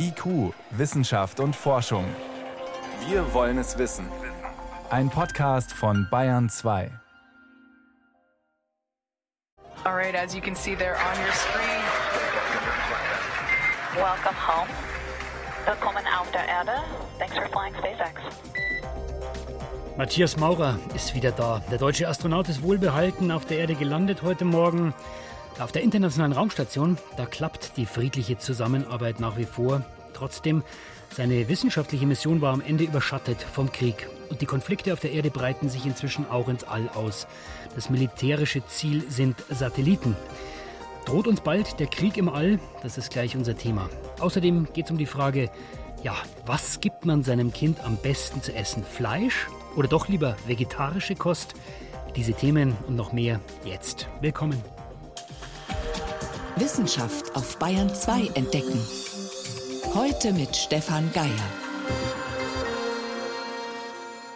IQ, Wissenschaft und Forschung. Wir wollen es wissen. Ein Podcast von Bayern 2. Alright, as you can see there on your screen. Welcome home. Willkommen auf der Erde. Thanks for flying SpaceX. Matthias Maurer ist wieder da. Der deutsche Astronaut ist wohlbehalten auf der Erde gelandet heute Morgen. Auf der Internationalen Raumstation, da klappt die friedliche Zusammenarbeit nach wie vor. Trotzdem, seine wissenschaftliche Mission war am Ende überschattet vom Krieg. Und die Konflikte auf der Erde breiten sich inzwischen auch ins All aus. Das militärische Ziel sind Satelliten. Droht uns bald der Krieg im All? Das ist gleich unser Thema. Außerdem geht es um die Frage, ja, was gibt man seinem Kind am besten zu essen? Fleisch oder doch lieber vegetarische Kost? Diese Themen und noch mehr jetzt. Willkommen. Wissenschaft auf Bayern 2 entdecken. Heute mit Stefan Geier.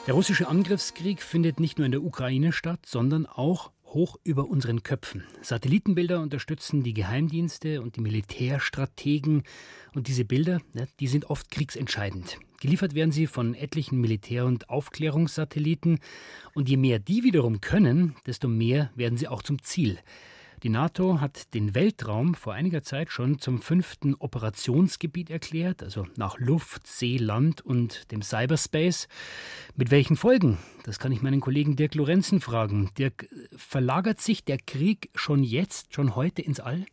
Der russische Angriffskrieg findet nicht nur in der Ukraine statt, sondern auch hoch über unseren Köpfen. Satellitenbilder unterstützen die Geheimdienste und die Militärstrategen. Und diese Bilder, die sind oft kriegsentscheidend. Geliefert werden sie von etlichen Militär- und Aufklärungssatelliten. Und je mehr die wiederum können, desto mehr werden sie auch zum Ziel. Die NATO hat den Weltraum vor einiger Zeit schon zum fünften Operationsgebiet erklärt, also nach Luft, See, Land und dem Cyberspace. Mit welchen Folgen? Das kann ich meinen Kollegen Dirk Lorenzen fragen. Dirk, verlagert sich der Krieg schon jetzt, schon heute ins All?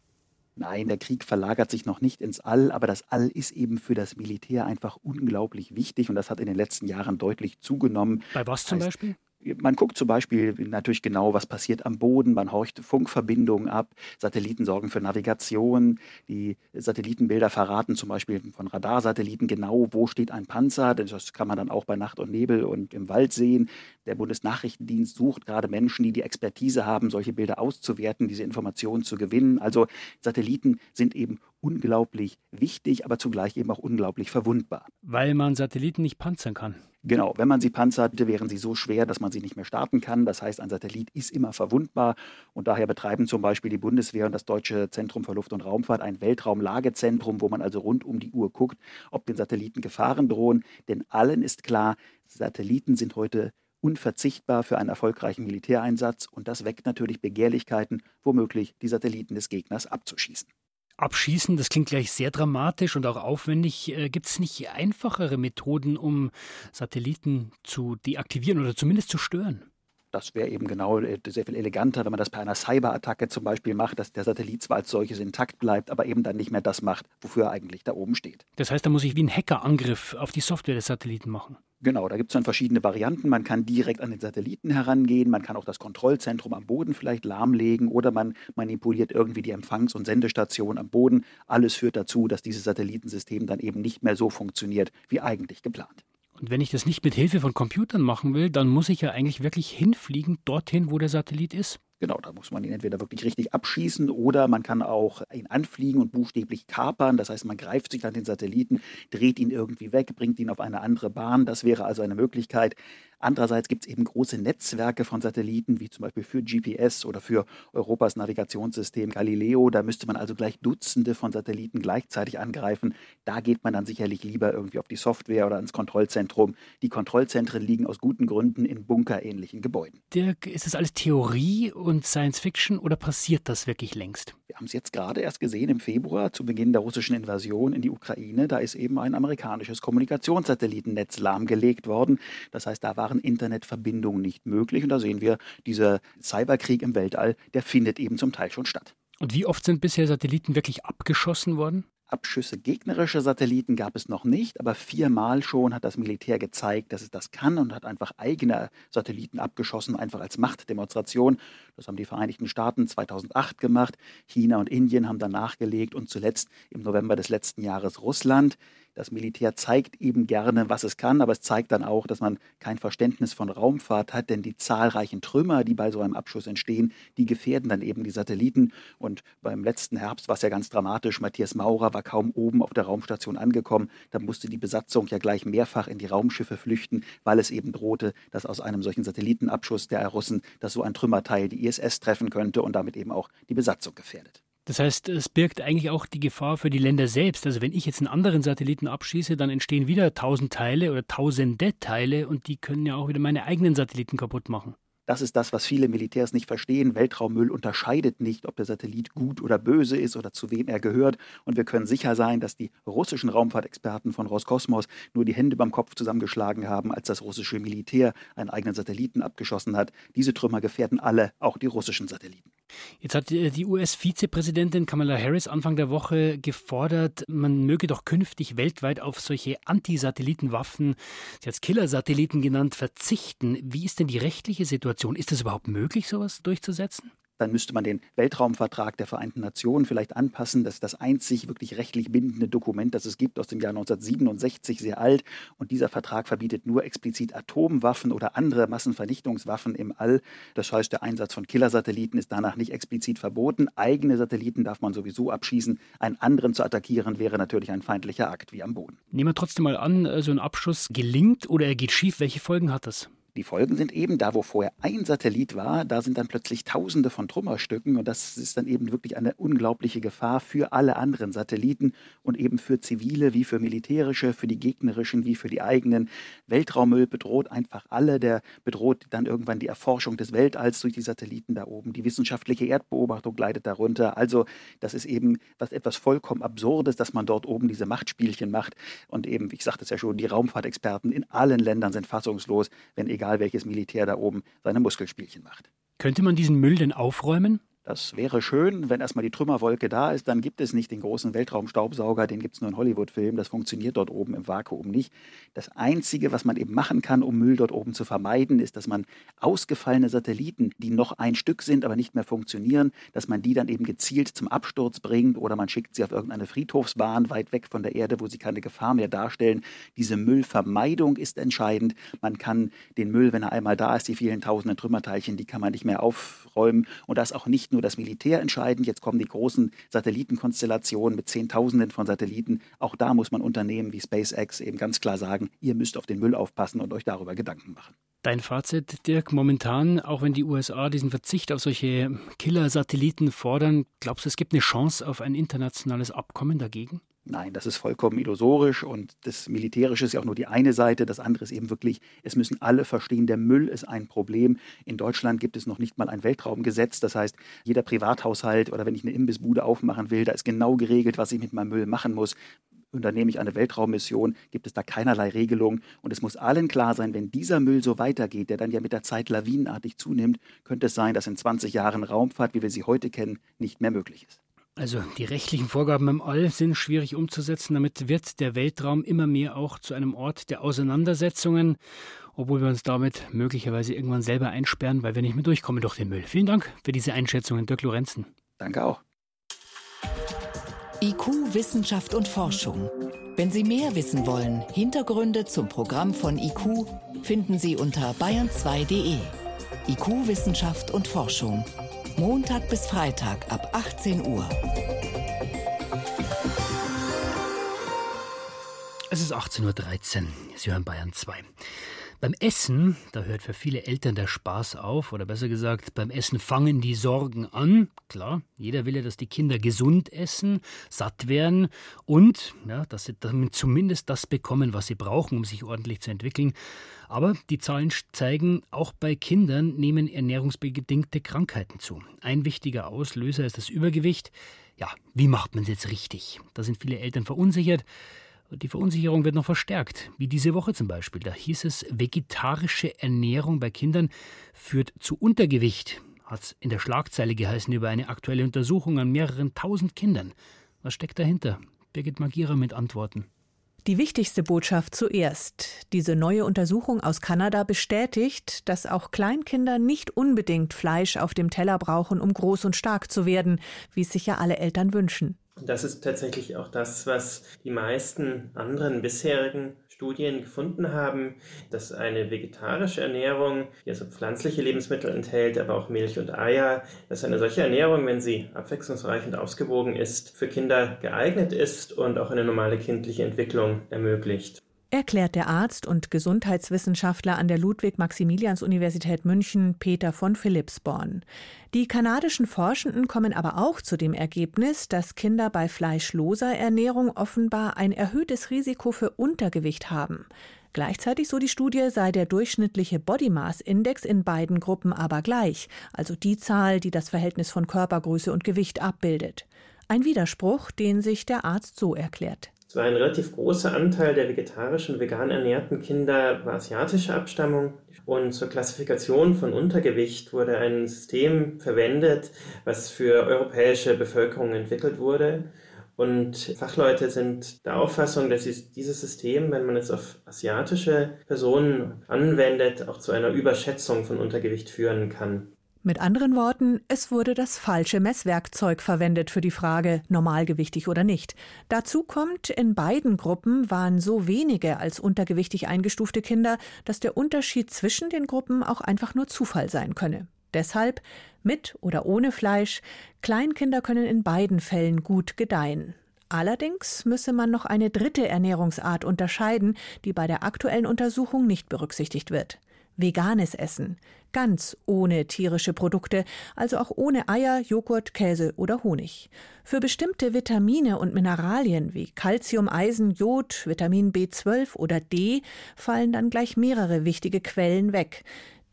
Nein, der Krieg verlagert sich noch nicht ins All, aber das All ist eben für das Militär einfach unglaublich wichtig und das hat in den letzten Jahren deutlich zugenommen. Bei was zum heißt, Beispiel? Man guckt zum Beispiel natürlich genau, was passiert am Boden. Man horcht Funkverbindungen ab. Satelliten sorgen für Navigation. Die Satellitenbilder verraten zum Beispiel von Radarsatelliten genau, wo steht ein Panzer. Das kann man dann auch bei Nacht und Nebel und im Wald sehen. Der Bundesnachrichtendienst sucht gerade Menschen, die die Expertise haben, solche Bilder auszuwerten, diese Informationen zu gewinnen. Also Satelliten sind eben unglaublich wichtig, aber zugleich eben auch unglaublich verwundbar. Weil man Satelliten nicht panzern kann. Genau, wenn man sie panzert, wären sie so schwer, dass man sie nicht mehr starten kann. Das heißt, ein Satellit ist immer verwundbar und daher betreiben zum Beispiel die Bundeswehr und das Deutsche Zentrum für Luft- und Raumfahrt ein Weltraumlagezentrum, wo man also rund um die Uhr guckt, ob den Satelliten Gefahren drohen. Denn allen ist klar, Satelliten sind heute unverzichtbar für einen erfolgreichen Militäreinsatz und das weckt natürlich Begehrlichkeiten, womöglich die Satelliten des Gegners abzuschießen abschießen. Das klingt gleich sehr dramatisch und auch aufwendig. Äh, Gibt es nicht einfachere Methoden, um Satelliten zu deaktivieren oder zumindest zu stören? Das wäre eben genau äh, sehr viel eleganter, wenn man das bei einer Cyberattacke zum Beispiel macht, dass der Satellit zwar als solches intakt bleibt, aber eben dann nicht mehr das macht, wofür er eigentlich da oben steht. Das heißt, da muss ich wie ein Hackerangriff auf die Software des Satelliten machen. Genau, da gibt es dann verschiedene Varianten. Man kann direkt an den Satelliten herangehen, man kann auch das Kontrollzentrum am Boden vielleicht lahmlegen oder man manipuliert irgendwie die Empfangs- und Sendestation am Boden. Alles führt dazu, dass dieses Satellitensystem dann eben nicht mehr so funktioniert, wie eigentlich geplant. Und wenn ich das nicht mit Hilfe von Computern machen will, dann muss ich ja eigentlich wirklich hinfliegen dorthin, wo der Satellit ist. Genau, da muss man ihn entweder wirklich richtig abschießen oder man kann auch ihn anfliegen und buchstäblich kapern. Das heißt, man greift sich an den Satelliten, dreht ihn irgendwie weg, bringt ihn auf eine andere Bahn. Das wäre also eine Möglichkeit. Andererseits gibt es eben große Netzwerke von Satelliten, wie zum Beispiel für GPS oder für Europas Navigationssystem Galileo. Da müsste man also gleich Dutzende von Satelliten gleichzeitig angreifen. Da geht man dann sicherlich lieber irgendwie auf die Software oder ins Kontrollzentrum. Die Kontrollzentren liegen aus guten Gründen in bunkerähnlichen Gebäuden. Dirk, ist das alles Theorie und Science Fiction oder passiert das wirklich längst? Wir haben es jetzt gerade erst gesehen im Februar zu Beginn der russischen Invasion in die Ukraine. Da ist eben ein amerikanisches Kommunikationssatellitennetz lahmgelegt worden. Das heißt, da waren Internetverbindungen nicht möglich. Und da sehen wir, dieser Cyberkrieg im Weltall, der findet eben zum Teil schon statt. Und wie oft sind bisher Satelliten wirklich abgeschossen worden? Abschüsse gegnerischer Satelliten gab es noch nicht, aber viermal schon hat das Militär gezeigt, dass es das kann und hat einfach eigene Satelliten abgeschossen, einfach als Machtdemonstration. Das haben die Vereinigten Staaten 2008 gemacht, China und Indien haben dann nachgelegt und zuletzt im November des letzten Jahres Russland. Das Militär zeigt eben gerne, was es kann, aber es zeigt dann auch, dass man kein Verständnis von Raumfahrt hat, denn die zahlreichen Trümmer, die bei so einem Abschuss entstehen, die gefährden dann eben die Satelliten. Und beim letzten Herbst war es ja ganz dramatisch. Matthias Maurer war kaum oben auf der Raumstation angekommen. Da musste die Besatzung ja gleich mehrfach in die Raumschiffe flüchten, weil es eben drohte, dass aus einem solchen Satellitenabschuss der Russen, dass so ein Trümmerteil die ISS treffen könnte und damit eben auch die Besatzung gefährdet. Das heißt, es birgt eigentlich auch die Gefahr für die Länder selbst. Also wenn ich jetzt einen anderen Satelliten abschieße, dann entstehen wieder tausend Teile oder tausende Teile und die können ja auch wieder meine eigenen Satelliten kaputt machen. Das ist das, was viele Militärs nicht verstehen. Weltraummüll unterscheidet nicht, ob der Satellit gut oder böse ist oder zu wem er gehört. Und wir können sicher sein, dass die russischen Raumfahrtexperten von Roskosmos nur die Hände beim Kopf zusammengeschlagen haben, als das russische Militär einen eigenen Satelliten abgeschossen hat. Diese Trümmer gefährden alle, auch die russischen Satelliten. Jetzt hat äh, die US-Vizepräsidentin Kamala Harris Anfang der Woche gefordert, man möge doch künftig weltweit auf solche Anti-Satellitenwaffen, sie hat es Killer-Satelliten genannt, verzichten. Wie ist denn die rechtliche Situation? Ist es überhaupt möglich, sowas durchzusetzen? Dann müsste man den Weltraumvertrag der Vereinten Nationen vielleicht anpassen. Das ist das einzig wirklich rechtlich bindende Dokument, das es gibt, aus dem Jahr 1967, sehr alt. Und dieser Vertrag verbietet nur explizit Atomwaffen oder andere Massenvernichtungswaffen im All. Das heißt, der Einsatz von Killersatelliten ist danach nicht explizit verboten. Eigene Satelliten darf man sowieso abschießen. Einen anderen zu attackieren wäre natürlich ein feindlicher Akt wie am Boden. Nehmen wir trotzdem mal an, so ein Abschuss gelingt oder er geht schief. Welche Folgen hat das? Die Folgen sind eben, da wo vorher ein Satellit war, da sind dann plötzlich Tausende von Trümmerstücken und das ist dann eben wirklich eine unglaubliche Gefahr für alle anderen Satelliten und eben für zivile wie für militärische, für die gegnerischen wie für die eigenen. Weltraummüll bedroht einfach alle, der bedroht dann irgendwann die Erforschung des Weltalls durch die Satelliten da oben. Die wissenschaftliche Erdbeobachtung leidet darunter. Also das ist eben was etwas vollkommen Absurdes, dass man dort oben diese Machtspielchen macht und eben, ich sagte es ja schon, die Raumfahrtexperten in allen Ländern sind fassungslos, wenn egal welches Militär da oben seine Muskelspielchen macht. Könnte man diesen Müll denn aufräumen? Das wäre schön, wenn erstmal die Trümmerwolke da ist, dann gibt es nicht den großen Weltraumstaubsauger, den gibt es nur in Hollywood-Filmen, das funktioniert dort oben im Vakuum nicht. Das Einzige, was man eben machen kann, um Müll dort oben zu vermeiden, ist, dass man ausgefallene Satelliten, die noch ein Stück sind, aber nicht mehr funktionieren, dass man die dann eben gezielt zum Absturz bringt oder man schickt sie auf irgendeine Friedhofsbahn weit weg von der Erde, wo sie keine Gefahr mehr darstellen. Diese Müllvermeidung ist entscheidend. Man kann den Müll, wenn er einmal da ist, die vielen tausenden Trümmerteilchen, die kann man nicht mehr aufräumen und das auch nicht nur nur das Militär entscheidend. Jetzt kommen die großen Satellitenkonstellationen mit Zehntausenden von Satelliten. Auch da muss man Unternehmen wie SpaceX eben ganz klar sagen, ihr müsst auf den Müll aufpassen und euch darüber Gedanken machen. Dein Fazit, Dirk, momentan, auch wenn die USA diesen Verzicht auf solche Killer-Satelliten fordern, glaubst du, es gibt eine Chance auf ein internationales Abkommen dagegen? Nein, das ist vollkommen illusorisch und das Militärische ist ja auch nur die eine Seite. Das andere ist eben wirklich, es müssen alle verstehen, der Müll ist ein Problem. In Deutschland gibt es noch nicht mal ein Weltraumgesetz. Das heißt, jeder Privathaushalt oder wenn ich eine Imbissbude aufmachen will, da ist genau geregelt, was ich mit meinem Müll machen muss. Unternehme ich eine Weltraummission, gibt es da keinerlei Regelung. Und es muss allen klar sein, wenn dieser Müll so weitergeht, der dann ja mit der Zeit lawinenartig zunimmt, könnte es sein, dass in 20 Jahren Raumfahrt, wie wir sie heute kennen, nicht mehr möglich ist. Also die rechtlichen Vorgaben im All sind schwierig umzusetzen. Damit wird der Weltraum immer mehr auch zu einem Ort der Auseinandersetzungen, obwohl wir uns damit möglicherweise irgendwann selber einsperren, weil wir nicht mehr durchkommen durch den Müll. Vielen Dank für diese Einschätzungen, Dirk Lorenzen. Danke auch. IQ, Wissenschaft und Forschung. Wenn Sie mehr wissen wollen, Hintergründe zum Programm von IQ finden Sie unter bayern2.de. IQ, Wissenschaft und Forschung. Montag bis Freitag ab 18 Uhr. Es ist 18.13 Uhr. Sie hören Bayern 2. Beim Essen, da hört für viele Eltern der Spaß auf, oder besser gesagt, beim Essen fangen die Sorgen an. Klar, jeder will ja, dass die Kinder gesund essen, satt werden und ja, dass sie damit zumindest das bekommen, was sie brauchen, um sich ordentlich zu entwickeln. Aber die Zahlen zeigen, auch bei Kindern nehmen ernährungsbedingte Krankheiten zu. Ein wichtiger Auslöser ist das Übergewicht. Ja, wie macht man es jetzt richtig? Da sind viele Eltern verunsichert. Die Verunsicherung wird noch verstärkt, wie diese Woche zum Beispiel. Da hieß es, vegetarische Ernährung bei Kindern führt zu Untergewicht. Hat es in der Schlagzeile geheißen über eine aktuelle Untersuchung an mehreren tausend Kindern. Was steckt dahinter? Birgit Magira mit Antworten. Die wichtigste Botschaft zuerst. Diese neue Untersuchung aus Kanada bestätigt, dass auch Kleinkinder nicht unbedingt Fleisch auf dem Teller brauchen, um groß und stark zu werden, wie es sich ja alle Eltern wünschen. Das ist tatsächlich auch das, was die meisten anderen bisherigen Studien gefunden haben, dass eine vegetarische Ernährung, die also pflanzliche Lebensmittel enthält, aber auch Milch und Eier, dass eine solche Ernährung, wenn sie abwechslungsreich und ausgewogen ist, für Kinder geeignet ist und auch eine normale kindliche Entwicklung ermöglicht. Erklärt der Arzt und Gesundheitswissenschaftler an der Ludwig-Maximilians-Universität München Peter von Philipsborn. Die kanadischen Forschenden kommen aber auch zu dem Ergebnis, dass Kinder bei fleischloser Ernährung offenbar ein erhöhtes Risiko für Untergewicht haben. Gleichzeitig, so die Studie, sei der durchschnittliche Body Mass Index in beiden Gruppen aber gleich, also die Zahl, die das Verhältnis von Körpergröße und Gewicht abbildet. Ein Widerspruch, den sich der Arzt so erklärt. So ein relativ großer Anteil der vegetarischen, vegan ernährten Kinder war asiatischer Abstammung. Und zur Klassifikation von Untergewicht wurde ein System verwendet, was für europäische Bevölkerung entwickelt wurde. Und Fachleute sind der Auffassung, dass dieses System, wenn man es auf asiatische Personen anwendet, auch zu einer Überschätzung von Untergewicht führen kann. Mit anderen Worten, es wurde das falsche Messwerkzeug verwendet für die Frage, normalgewichtig oder nicht. Dazu kommt, in beiden Gruppen waren so wenige als untergewichtig eingestufte Kinder, dass der Unterschied zwischen den Gruppen auch einfach nur Zufall sein könne. Deshalb, mit oder ohne Fleisch, Kleinkinder können in beiden Fällen gut gedeihen. Allerdings müsse man noch eine dritte Ernährungsart unterscheiden, die bei der aktuellen Untersuchung nicht berücksichtigt wird. Veganes Essen ganz ohne tierische Produkte, also auch ohne Eier, Joghurt, Käse oder Honig. Für bestimmte Vitamine und Mineralien wie Calcium, Eisen, Jod, Vitamin B12 oder D fallen dann gleich mehrere wichtige Quellen weg.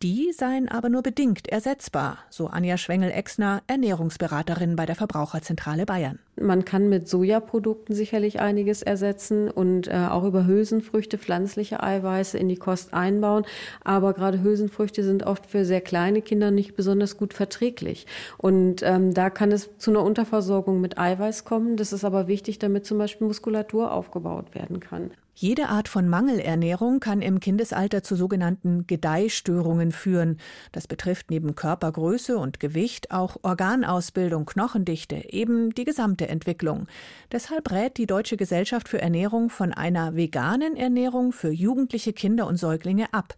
Die seien aber nur bedingt ersetzbar, so Anja Schwengel-Exner, Ernährungsberaterin bei der Verbraucherzentrale Bayern. Man kann mit Sojaprodukten sicherlich einiges ersetzen und äh, auch über Hülsenfrüchte pflanzliche Eiweiße in die Kost einbauen. Aber gerade Hülsenfrüchte sind oft für sehr kleine Kinder nicht besonders gut verträglich. Und ähm, da kann es zu einer Unterversorgung mit Eiweiß kommen. Das ist aber wichtig, damit zum Beispiel Muskulatur aufgebaut werden kann. Jede Art von Mangelernährung kann im Kindesalter zu sogenannten Gedeihstörungen führen. Das betrifft neben Körpergröße und Gewicht auch Organausbildung, Knochendichte, eben die gesamte Entwicklung. Deshalb rät die Deutsche Gesellschaft für Ernährung von einer veganen Ernährung für jugendliche Kinder und Säuglinge ab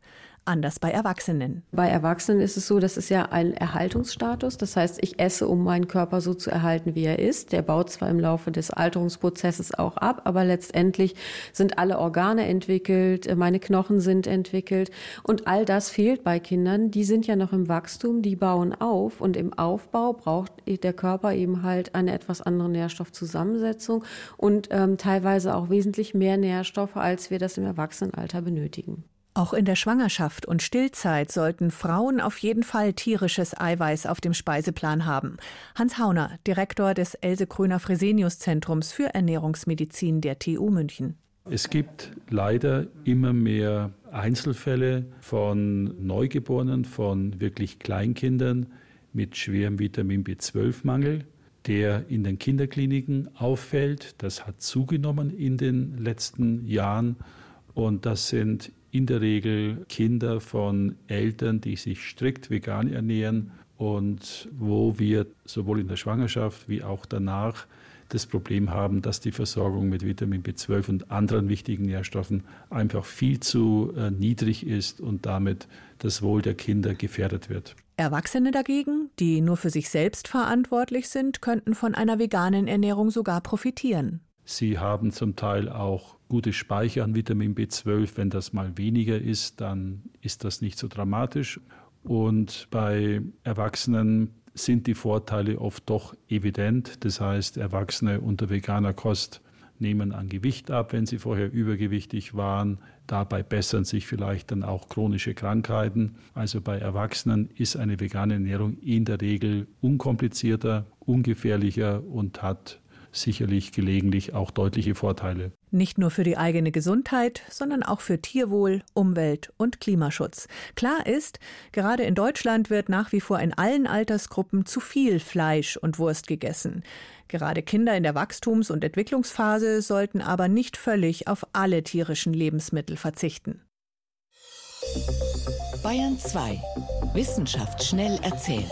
anders bei Erwachsenen. Bei Erwachsenen ist es so, das ist ja ein Erhaltungsstatus. Das heißt, ich esse, um meinen Körper so zu erhalten, wie er ist. Der baut zwar im Laufe des Alterungsprozesses auch ab, aber letztendlich sind alle Organe entwickelt, meine Knochen sind entwickelt und all das fehlt bei Kindern. Die sind ja noch im Wachstum, die bauen auf und im Aufbau braucht der Körper eben halt eine etwas andere Nährstoffzusammensetzung und ähm, teilweise auch wesentlich mehr Nährstoffe, als wir das im Erwachsenenalter benötigen. Auch in der Schwangerschaft und Stillzeit sollten Frauen auf jeden Fall tierisches Eiweiß auf dem Speiseplan haben. Hans Hauner, Direktor des Else Kröner Fresenius Zentrums für Ernährungsmedizin der TU München. Es gibt leider immer mehr Einzelfälle von Neugeborenen, von wirklich Kleinkindern mit schwerem Vitamin B12-Mangel, der in den Kinderkliniken auffällt. Das hat zugenommen in den letzten Jahren. Und das sind in der Regel Kinder von Eltern, die sich strikt vegan ernähren und wo wir sowohl in der Schwangerschaft wie auch danach das Problem haben, dass die Versorgung mit Vitamin B12 und anderen wichtigen Nährstoffen einfach viel zu äh, niedrig ist und damit das Wohl der Kinder gefährdet wird. Erwachsene dagegen, die nur für sich selbst verantwortlich sind, könnten von einer veganen Ernährung sogar profitieren. Sie haben zum Teil auch gute Speicher an Vitamin B12. Wenn das mal weniger ist, dann ist das nicht so dramatisch. Und bei Erwachsenen sind die Vorteile oft doch evident. Das heißt, Erwachsene unter veganer Kost nehmen an Gewicht ab, wenn sie vorher übergewichtig waren. Dabei bessern sich vielleicht dann auch chronische Krankheiten. Also bei Erwachsenen ist eine vegane Ernährung in der Regel unkomplizierter, ungefährlicher und hat sicherlich gelegentlich auch deutliche Vorteile. Nicht nur für die eigene Gesundheit, sondern auch für Tierwohl, Umwelt und Klimaschutz. Klar ist, gerade in Deutschland wird nach wie vor in allen Altersgruppen zu viel Fleisch und Wurst gegessen. Gerade Kinder in der Wachstums- und Entwicklungsphase sollten aber nicht völlig auf alle tierischen Lebensmittel verzichten. Bayern 2. Wissenschaft schnell erzählt.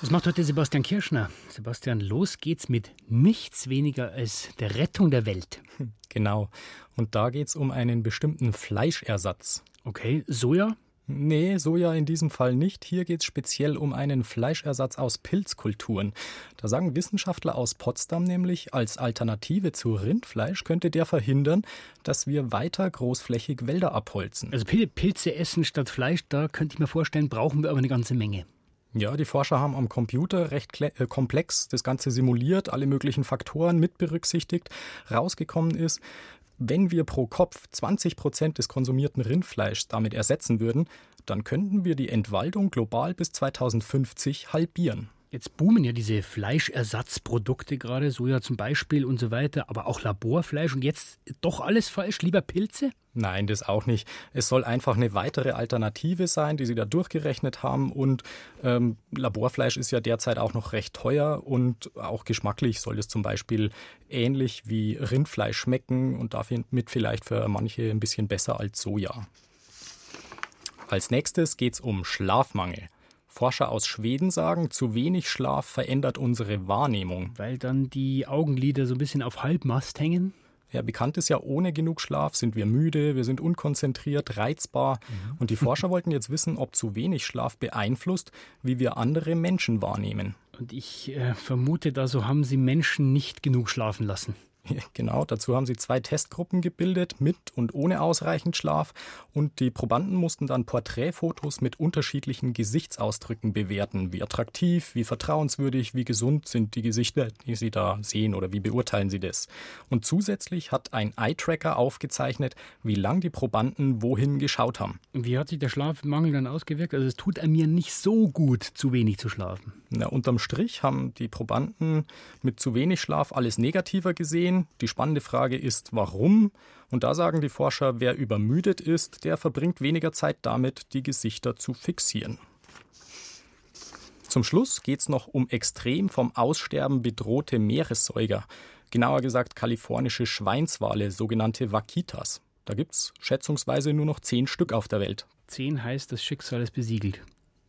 Was macht heute Sebastian Kirschner? Sebastian, los geht's mit nichts weniger als der Rettung der Welt. Genau. Und da geht's um einen bestimmten Fleischersatz. Okay, Soja? Nee, Soja in diesem Fall nicht. Hier geht es speziell um einen Fleischersatz aus Pilzkulturen. Da sagen Wissenschaftler aus Potsdam nämlich, als Alternative zu Rindfleisch könnte der verhindern, dass wir weiter großflächig Wälder abholzen. Also Pilze essen statt Fleisch, da könnte ich mir vorstellen, brauchen wir aber eine ganze Menge. Ja, die Forscher haben am Computer recht äh, komplex das Ganze simuliert, alle möglichen Faktoren mit berücksichtigt. Rausgekommen ist, wenn wir pro Kopf 20 Prozent des konsumierten Rindfleischs damit ersetzen würden, dann könnten wir die Entwaldung global bis 2050 halbieren. Jetzt boomen ja diese Fleischersatzprodukte gerade, Soja zum Beispiel und so weiter, aber auch Laborfleisch und jetzt doch alles falsch, lieber Pilze? Nein, das auch nicht. Es soll einfach eine weitere Alternative sein, die sie da durchgerechnet haben. Und ähm, Laborfleisch ist ja derzeit auch noch recht teuer und auch geschmacklich soll es zum Beispiel ähnlich wie Rindfleisch schmecken und damit vielleicht für manche ein bisschen besser als Soja. Als nächstes geht es um Schlafmangel. Forscher aus Schweden sagen, zu wenig Schlaf verändert unsere Wahrnehmung. Weil dann die Augenlider so ein bisschen auf Halbmast hängen? Ja, bekannt ist ja, ohne genug Schlaf sind wir müde, wir sind unkonzentriert, reizbar. Mhm. Und die Forscher wollten jetzt wissen, ob zu wenig Schlaf beeinflusst, wie wir andere Menschen wahrnehmen. Und ich äh, vermute, da so haben sie Menschen nicht genug schlafen lassen. Genau, dazu haben sie zwei Testgruppen gebildet, mit und ohne ausreichend Schlaf. Und die Probanden mussten dann Porträtfotos mit unterschiedlichen Gesichtsausdrücken bewerten. Wie attraktiv, wie vertrauenswürdig, wie gesund sind die Gesichter, die sie da sehen oder wie beurteilen sie das. Und zusätzlich hat ein Eye-Tracker aufgezeichnet, wie lang die Probanden wohin geschaut haben. Wie hat sich der Schlafmangel dann ausgewirkt? Also es tut mir nicht so gut, zu wenig zu schlafen. Na, unterm Strich haben die Probanden mit zu wenig Schlaf alles negativer gesehen sein. Die spannende Frage ist, warum? Und da sagen die Forscher, wer übermüdet ist, der verbringt weniger Zeit damit, die Gesichter zu fixieren. Zum Schluss geht es noch um extrem vom Aussterben bedrohte Meeressäuger, genauer gesagt kalifornische Schweinswale, sogenannte Vaquitas. Da gibt es schätzungsweise nur noch zehn Stück auf der Welt. Zehn heißt, das Schicksal ist besiegelt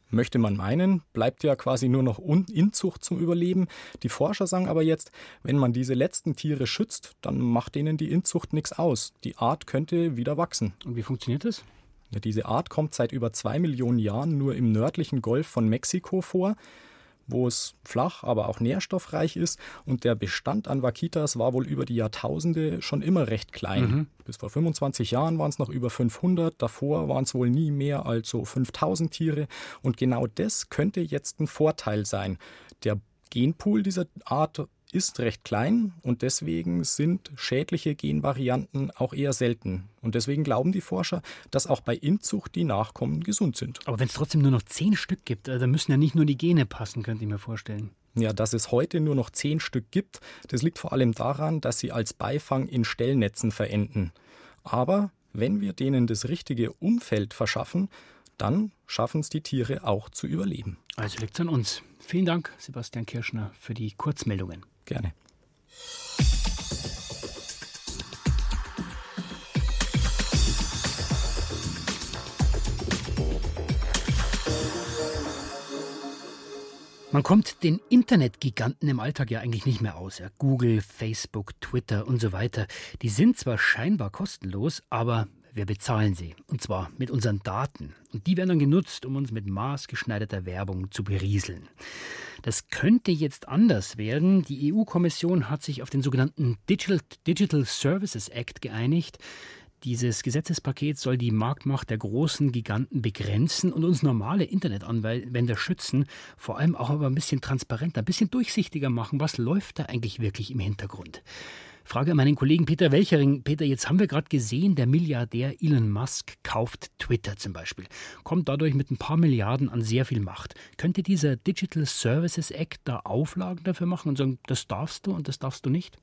möchte man meinen, bleibt ja quasi nur noch Inzucht zum Überleben. Die Forscher sagen aber jetzt, wenn man diese letzten Tiere schützt, dann macht denen die Inzucht nichts aus. Die Art könnte wieder wachsen. Und wie funktioniert das? Ja, diese Art kommt seit über zwei Millionen Jahren nur im nördlichen Golf von Mexiko vor wo es flach, aber auch nährstoffreich ist. Und der Bestand an Vaquitas war wohl über die Jahrtausende schon immer recht klein. Mhm. Bis vor 25 Jahren waren es noch über 500, davor waren es wohl nie mehr als so 5000 Tiere. Und genau das könnte jetzt ein Vorteil sein. Der Genpool dieser Art ist recht klein und deswegen sind schädliche Genvarianten auch eher selten. Und deswegen glauben die Forscher, dass auch bei Inzucht die Nachkommen gesund sind. Aber wenn es trotzdem nur noch zehn Stück gibt, äh, dann müssen ja nicht nur die Gene passen, könnte ich mir vorstellen. Ja, dass es heute nur noch zehn Stück gibt, das liegt vor allem daran, dass sie als Beifang in Stellnetzen verenden. Aber wenn wir denen das richtige Umfeld verschaffen, dann schaffen es die Tiere auch zu überleben. Also liegt es an uns. Vielen Dank, Sebastian Kirschner, für die Kurzmeldungen. Gerne. Man kommt den Internetgiganten im Alltag ja eigentlich nicht mehr aus. Google, Facebook, Twitter und so weiter. Die sind zwar scheinbar kostenlos, aber wir bezahlen sie. Und zwar mit unseren Daten. Und die werden dann genutzt, um uns mit maßgeschneiderter Werbung zu berieseln. Das könnte jetzt anders werden. Die EU-Kommission hat sich auf den sogenannten Digital, Digital Services Act geeinigt. Dieses Gesetzespaket soll die Marktmacht der großen Giganten begrenzen und uns normale Internetanwender schützen, vor allem auch aber ein bisschen transparenter, ein bisschen durchsichtiger machen, was läuft da eigentlich wirklich im Hintergrund. Frage an meinen Kollegen Peter Welchering. Peter, jetzt haben wir gerade gesehen, der Milliardär Elon Musk kauft Twitter zum Beispiel, kommt dadurch mit ein paar Milliarden an sehr viel Macht. Könnte dieser Digital Services Act da Auflagen dafür machen und sagen, das darfst du und das darfst du nicht?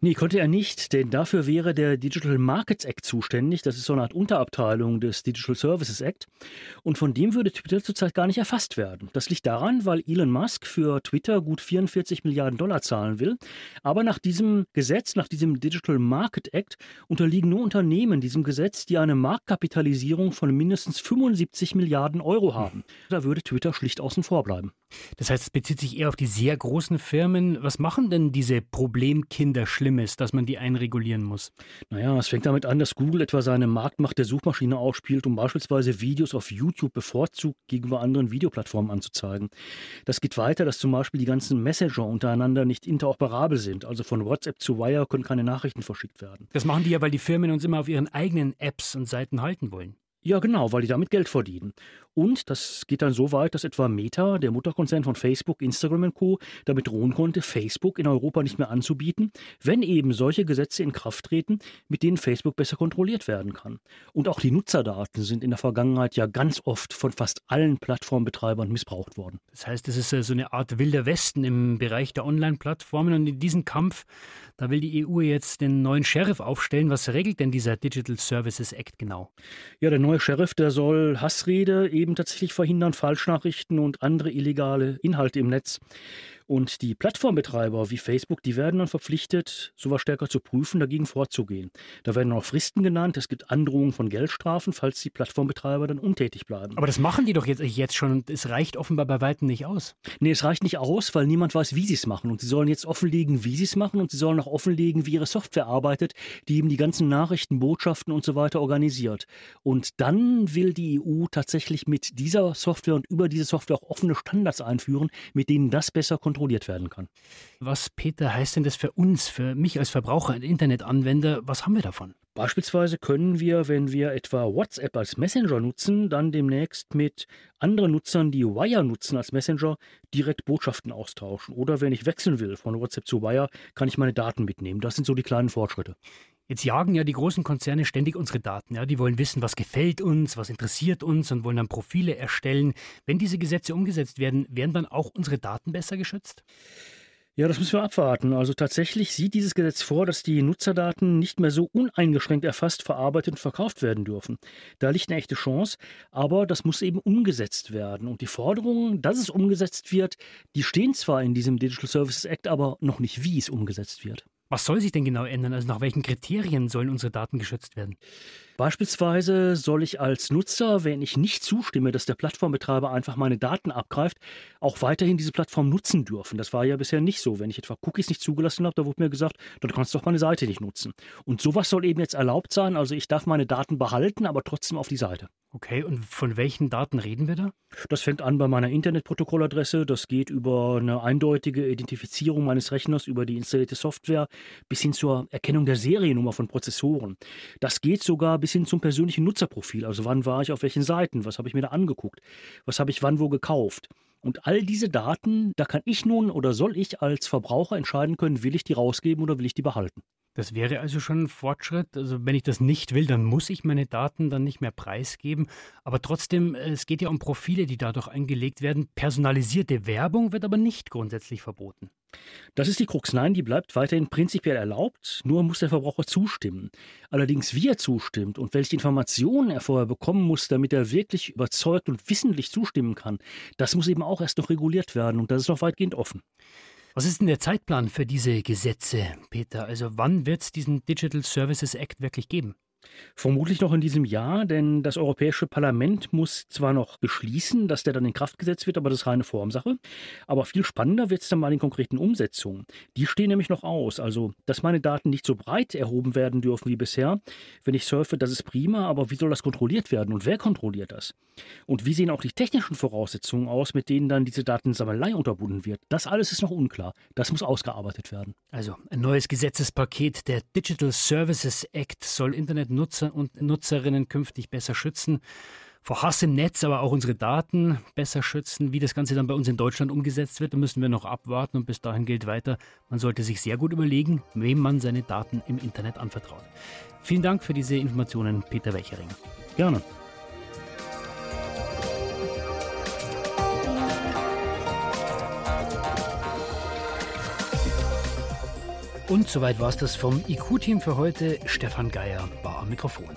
Nee, konnte er nicht, denn dafür wäre der Digital Markets Act zuständig. Das ist so eine Art Unterabteilung des Digital Services Act. Und von dem würde Twitter zurzeit gar nicht erfasst werden. Das liegt daran, weil Elon Musk für Twitter gut 44 Milliarden Dollar zahlen will. Aber nach diesem Gesetz, nach diesem Digital Market Act, unterliegen nur Unternehmen diesem Gesetz, die eine Marktkapitalisierung von mindestens 75 Milliarden Euro haben. Da würde Twitter schlicht außen vor bleiben. Das heißt, es bezieht sich eher auf die sehr großen Firmen. Was machen denn diese Problemkinder? Kinder schlimm ist, dass man die einregulieren muss? Naja, es fängt damit an, dass Google etwa seine Marktmacht der Suchmaschine ausspielt, um beispielsweise Videos auf YouTube bevorzugt gegenüber anderen Videoplattformen anzuzeigen. Das geht weiter, dass zum Beispiel die ganzen Messenger untereinander nicht interoperabel sind. Also von WhatsApp zu Wire können keine Nachrichten verschickt werden. Das machen die ja, weil die Firmen uns immer auf ihren eigenen Apps und Seiten halten wollen. Ja, genau, weil die damit Geld verdienen. Und das geht dann so weit, dass etwa Meta, der Mutterkonzern von Facebook, Instagram und Co., damit drohen konnte, Facebook in Europa nicht mehr anzubieten, wenn eben solche Gesetze in Kraft treten, mit denen Facebook besser kontrolliert werden kann. Und auch die Nutzerdaten sind in der Vergangenheit ja ganz oft von fast allen Plattformbetreibern missbraucht worden. Das heißt, es ist so eine Art wilder Westen im Bereich der Online-Plattformen und in diesem Kampf, da will die EU jetzt den neuen Sheriff aufstellen. Was regelt denn dieser Digital Services Act genau? Ja, der neue Sheriff, der soll Hassrede eben tatsächlich verhindern, Falschnachrichten und andere illegale Inhalte im Netz. Und die Plattformbetreiber wie Facebook, die werden dann verpflichtet, sowas stärker zu prüfen, dagegen vorzugehen. Da werden auch Fristen genannt. Es gibt Androhungen von Geldstrafen, falls die Plattformbetreiber dann untätig bleiben. Aber das machen die doch jetzt, jetzt schon und es reicht offenbar bei Weitem nicht aus. Nee, es reicht nicht aus, weil niemand weiß, wie sie es machen. Und sie sollen jetzt offenlegen, wie sie es machen und sie sollen auch offenlegen, wie ihre Software arbeitet, die eben die ganzen Nachrichten, Botschaften und so weiter organisiert. Und dann will die EU tatsächlich mit dieser Software und über diese Software auch offene Standards einführen, mit denen das besser kontrolliert kontrolliert werden kann. Was, Peter, heißt denn das für uns, für mich als Verbraucher, Internetanwender? Was haben wir davon? Beispielsweise können wir, wenn wir etwa WhatsApp als Messenger nutzen, dann demnächst mit anderen Nutzern, die Wire nutzen als Messenger, direkt Botschaften austauschen. Oder wenn ich wechseln will von WhatsApp zu Wire, kann ich meine Daten mitnehmen. Das sind so die kleinen Fortschritte. Jetzt jagen ja die großen Konzerne ständig unsere Daten. Ja? Die wollen wissen, was gefällt uns, was interessiert uns und wollen dann Profile erstellen. Wenn diese Gesetze umgesetzt werden, werden dann auch unsere Daten besser geschützt? Ja, das müssen wir abwarten. Also tatsächlich sieht dieses Gesetz vor, dass die Nutzerdaten nicht mehr so uneingeschränkt erfasst, verarbeitet und verkauft werden dürfen. Da liegt eine echte Chance, aber das muss eben umgesetzt werden. Und die Forderungen, dass es umgesetzt wird, die stehen zwar in diesem Digital Services Act, aber noch nicht, wie es umgesetzt wird. Was soll sich denn genau ändern? Also nach welchen Kriterien sollen unsere Daten geschützt werden? Beispielsweise soll ich als Nutzer, wenn ich nicht zustimme, dass der Plattformbetreiber einfach meine Daten abgreift, auch weiterhin diese Plattform nutzen dürfen. Das war ja bisher nicht so. Wenn ich etwa Cookies nicht zugelassen habe, da wurde mir gesagt, dann kannst du doch meine Seite nicht nutzen. Und sowas soll eben jetzt erlaubt sein. Also ich darf meine Daten behalten, aber trotzdem auf die Seite. Okay, und von welchen Daten reden wir da? Das fängt an bei meiner Internetprotokolladresse, das geht über eine eindeutige Identifizierung meines Rechners, über die installierte Software, bis hin zur Erkennung der Seriennummer von Prozessoren. Das geht sogar bis hin zum persönlichen Nutzerprofil, also wann war ich auf welchen Seiten, was habe ich mir da angeguckt, was habe ich wann wo gekauft. Und all diese Daten, da kann ich nun oder soll ich als Verbraucher entscheiden können, will ich die rausgeben oder will ich die behalten. Das wäre also schon ein Fortschritt. Also wenn ich das nicht will, dann muss ich meine Daten dann nicht mehr preisgeben. Aber trotzdem, es geht ja um Profile, die dadurch eingelegt werden. Personalisierte Werbung wird aber nicht grundsätzlich verboten. Das ist die Krux. Nein, die bleibt weiterhin prinzipiell erlaubt, nur muss der Verbraucher zustimmen. Allerdings, wie er zustimmt und welche Informationen er vorher bekommen muss, damit er wirklich überzeugt und wissentlich zustimmen kann, das muss eben auch erst noch reguliert werden und das ist noch weitgehend offen. Was ist denn der Zeitplan für diese Gesetze, Peter? Also wann wird es diesen Digital Services Act wirklich geben? Vermutlich noch in diesem Jahr, denn das Europäische Parlament muss zwar noch beschließen, dass der dann in Kraft gesetzt wird, aber das ist reine Formsache. Aber viel spannender wird es dann mal in konkreten Umsetzungen. Die stehen nämlich noch aus. Also, dass meine Daten nicht so breit erhoben werden dürfen wie bisher. Wenn ich surfe, das ist prima, aber wie soll das kontrolliert werden und wer kontrolliert das? Und wie sehen auch die technischen Voraussetzungen aus, mit denen dann diese Datensammelei unterbunden wird? Das alles ist noch unklar. Das muss ausgearbeitet werden. Also, ein neues Gesetzespaket, der Digital Services Act, soll Internet Nutzer und Nutzerinnen künftig besser schützen. Vor Hass im Netz, aber auch unsere Daten besser schützen. Wie das Ganze dann bei uns in Deutschland umgesetzt wird, müssen wir noch abwarten. Und bis dahin gilt weiter, man sollte sich sehr gut überlegen, wem man seine Daten im Internet anvertraut. Vielen Dank für diese Informationen, Peter Welchering. Gerne. Und soweit war es das vom IQ-Team für heute. Stefan Geier war am Mikrofon.